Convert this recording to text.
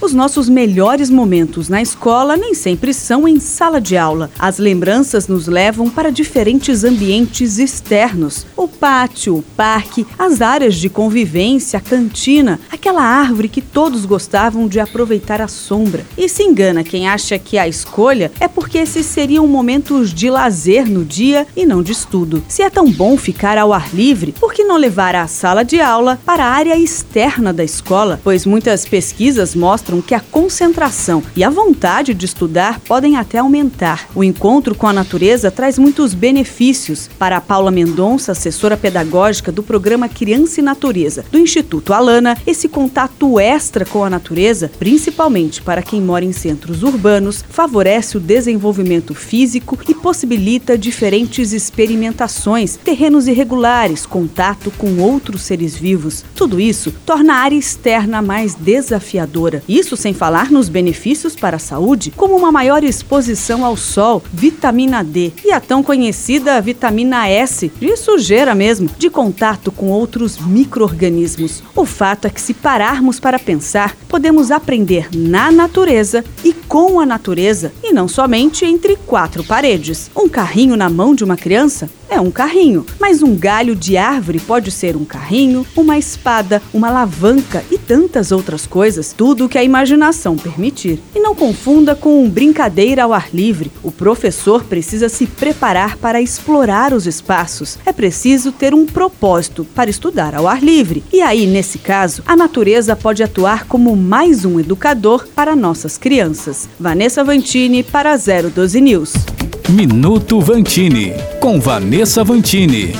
Os nossos melhores momentos na escola nem sempre são em sala de aula. As lembranças nos levam para diferentes ambientes externos: o pátio, o parque, as áreas de convivência, a cantina, aquela árvore que todos gostavam de aproveitar a sombra. E se engana quem acha que a escolha é porque esses seriam momentos de lazer no dia e não de estudo. Se é tão bom ficar ao ar livre, por não levar a sala de aula para a área externa da escola? Pois muitas pesquisas mostram que a concentração e a vontade de estudar podem até aumentar. O encontro com a natureza traz muitos benefícios. Para Paula Mendonça, assessora pedagógica do programa Criança e Natureza do Instituto Alana, esse contato extra com a natureza, principalmente para quem mora em centros urbanos, favorece o desenvolvimento físico e possibilita diferentes experimentações, terrenos irregulares, contato com outros seres vivos. Tudo isso torna a área externa mais desafiadora. Isso sem falar nos benefícios para a saúde, como uma maior exposição ao sol, vitamina D e a tão conhecida vitamina S, de sujeira mesmo, de contato com outros micro-organismos. O fato é que, se pararmos para pensar, podemos aprender na natureza e com a natureza, e não somente entre quatro paredes. Um carrinho na mão de uma criança é um carrinho, mas um galho de árvore pode ser um carrinho, uma espada, uma alavanca e tantas outras coisas, tudo o que a imaginação permitir. E não confunda com um brincadeira ao ar livre. O professor precisa se preparar para explorar os espaços. É preciso ter um propósito para estudar ao ar livre. E aí, nesse caso, a natureza pode atuar como mais um educador para nossas crianças. Vanessa Vantini para 012 News. Minuto Vantini, com Vanessa Vantini.